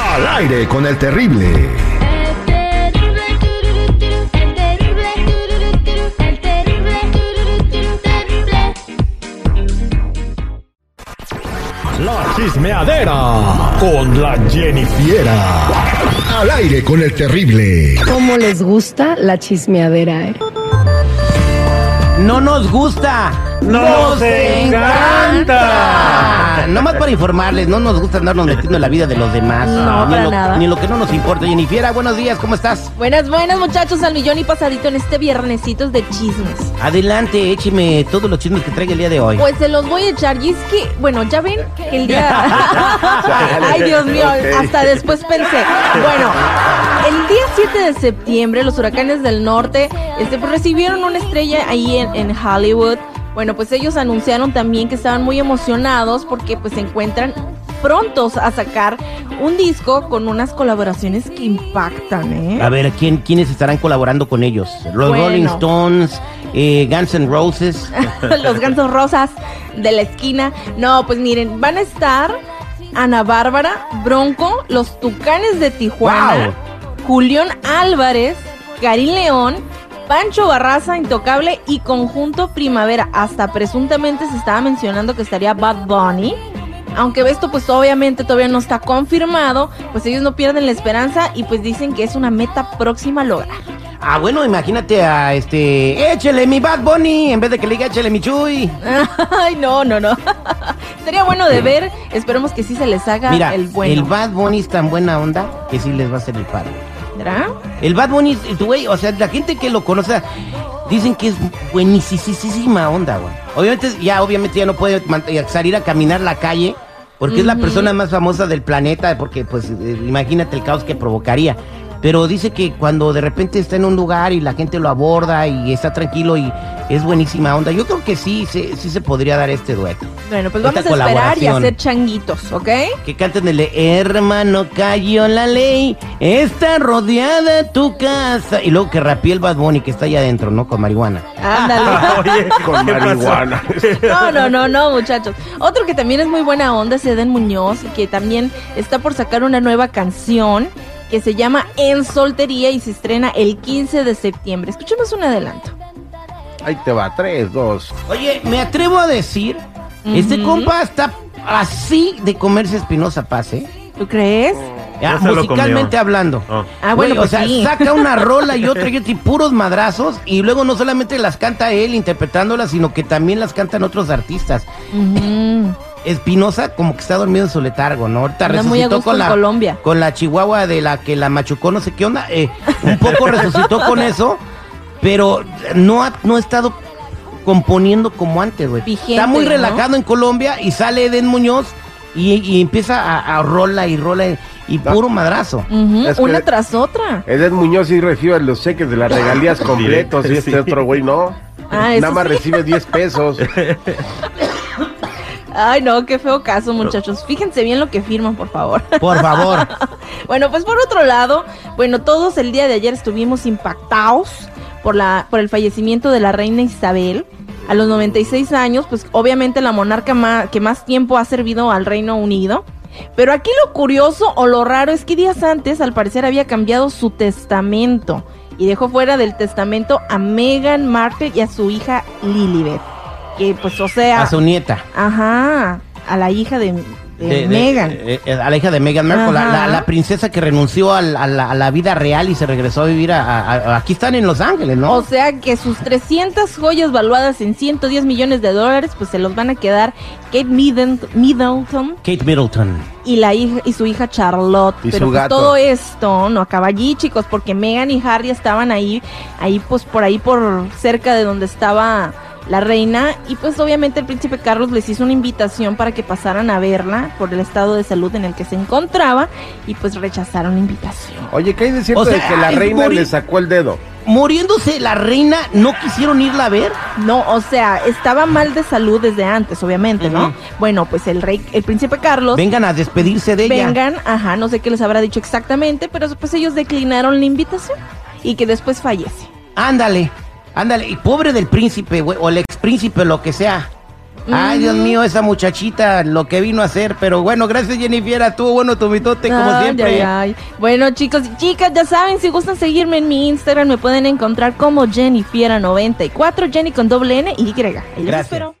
Al aire con el terrible. El terrible, tururú, turú, el terrible, tururú, turú, el terrible, tururú, turú, terrible. La chismeadera con la Jennifiera. Al aire con el terrible. ¿Cómo les gusta la chismeadera, eh? No nos gusta. ¡Nos encanta! Nomás para informarles, no nos gusta andarnos metiendo en la vida de los demás. No, ni para lo, nada. Ni lo que no nos importa. Jennifiera, buenos días, ¿cómo estás? Buenas, buenas muchachos, al millón y pasadito en este viernesitos de chismes. Adelante, écheme todos los chismes que traiga el día de hoy. Pues se los voy a echar y es que, bueno, ya ven que el día... Ay, Dios mío, hasta después pensé. Bueno, el día 7 de septiembre los huracanes del norte este, pues, recibieron una estrella ahí en, en Hollywood. Bueno, pues ellos anunciaron también que estaban muy emocionados porque pues se encuentran prontos a sacar un disco con unas colaboraciones que impactan, ¿eh? A ver, ¿quién, ¿quiénes estarán colaborando con ellos? Los Bueno. Rolling Stones, eh, Guns N' Roses. los gansos rosas de la esquina. No, pues miren, van a estar Ana Bárbara, Bronco, los Tucanes de Tijuana, Julián Álvarez, Karim León, Pancho Barraza, Intocable y Conjunto Primavera. Hasta presuntamente se estaba mencionando que estaría Bad Bunny. Aunque esto pues obviamente todavía no está confirmado, pues ellos no pierden la esperanza y pues dicen que es una meta próxima a lograr. Ah, bueno, imagínate a este. Échele mi Bad Bunny en vez de que le diga échele mi Chuy. Ay, no, no, no. Sería bueno de ver. Esperemos que sí se les haga Mira, el bueno. el Bad Bunny es tan buena onda que sí les va a hacer el paro. ¿Verdad? El Bad Bunny, es- güey, o sea, la gente que lo conoce dicen que es buenísima onda, güey. Obviamente, ya, obviamente ya no puede eh, salir a caminar la calle porque es la persona más famosa del planeta, porque pues eh, imagínate el caos que provocaría. Pero dice que cuando de repente está en un lugar y la gente lo aborda y está tranquilo y es buenísima onda, yo creo que sí, sí, sí se podría dar este dueto. Bueno, pues Esta vamos a esperar y hacer changuitos, ¿ok? Que canten el de hermano cayó la ley, está rodeada tu casa. Y luego que rapie el Bad Bunny que está allá adentro, ¿no? Con marihuana. Ándale. Oye, Con marihuana. No, no, no, no, muchachos. Otro que también es muy buena onda es Eden Muñoz, que también está por sacar una nueva canción que se llama En Soltería y se estrena el 15 de septiembre. Escuchemos un adelanto. Ahí te va, tres, dos. Oye, me atrevo a decir, este compa está así de comerse Espinosa Paz, ¿eh? ¿Tú crees? Ya, Ya musicalmente hablando. Oh. Ah, Güey, bueno, pues o sea, sí. saca una rola y otra y otra y puros madrazos y luego no solamente las canta él interpretándolas, sino que también las cantan otros artistas. Ujú. Espinosa como que está dormido en su letargo, ¿no? Ahorita Anda muy a resucitó gusto con en la Colombia. con la chihuahua de la que la machucó, no sé qué onda. eh, un poco resucitó con eso, pero no ha, no ha estado componiendo como antes, güey. Está muy ¿no? relajado en Colombia y sale Eden Muñoz y, y empieza a, a rola y rola y, y puro madrazo. Ujú, Es que- Una tras otra. Edén Muñoz sí recibe los cheques de las regalías completos y este Sí. otro güey no. Ah, Nada más sí. recibe 10 pesos. Ay, no, qué feo caso, muchachos. Fíjense bien lo que firman, por favor. Por favor. Bueno, pues por otro lado, bueno, todos el día de ayer estuvimos impactados por la por el fallecimiento de la reina Isabel a los 96 años, pues obviamente la monarca que más tiempo ha servido al Reino Unido. Pero aquí lo curioso o lo raro es que días antes al parecer había cambiado su testamento y dejó fuera del testamento a Meghan Markle y a su hija Lilibet. Que pues o sea, A su nieta. ajá, a la hija de, de De- de- Meghan. eh, eh, a la hija de Meghan Markle, la, Ajá. la- la princesa que renunció a, la, a la vida real y se regresó a vivir a, aquí están en Los Ángeles, ¿no? O sea que sus 300 joyas valuadas en 110 millones de dólares, pues se los van a quedar Kate Middleton, Kate Middleton. y la hija y su hija Charlotte. Y Pero su pues, gato. todo esto no acaba allí, chicos, porque Meghan y Harry estaban ahí, ahí pues por ahí por cerca de donde estaba la reina y pues obviamente el príncipe Carlos les hizo una invitación para que pasaran a verla por el estado de salud en el que se encontraba y pues rechazaron la invitación. Oye, ¿qué hay de cierto O sea, de que la reina le sacó el dedo? Muriéndose la reina, ¿no quisieron irla a ver? No, o sea, estaba mal de salud desde antes, obviamente, ¿no? Bueno, pues el rey, el príncipe Carlos, Vengan a despedirse de ella. vengan, ajá, no sé qué les habrá dicho exactamente, pero pues ellos declinaron la invitación y que después fallece. Ándale, ándale. Y pobre del príncipe, güey, o el ex príncipe, lo que sea. Ay, Dios mío, esa muchachita, lo que vino a hacer. Pero bueno, gracias, Jennifer. Estuvo bueno tu mitote, como Ay, siempre. ay, ay. Bueno, chicos y chicas, ya saben, si gustan seguirme en mi Instagram, me pueden encontrar como Jennifiera94, Jenny con doble N y Y. Ahí los Gracias. espero.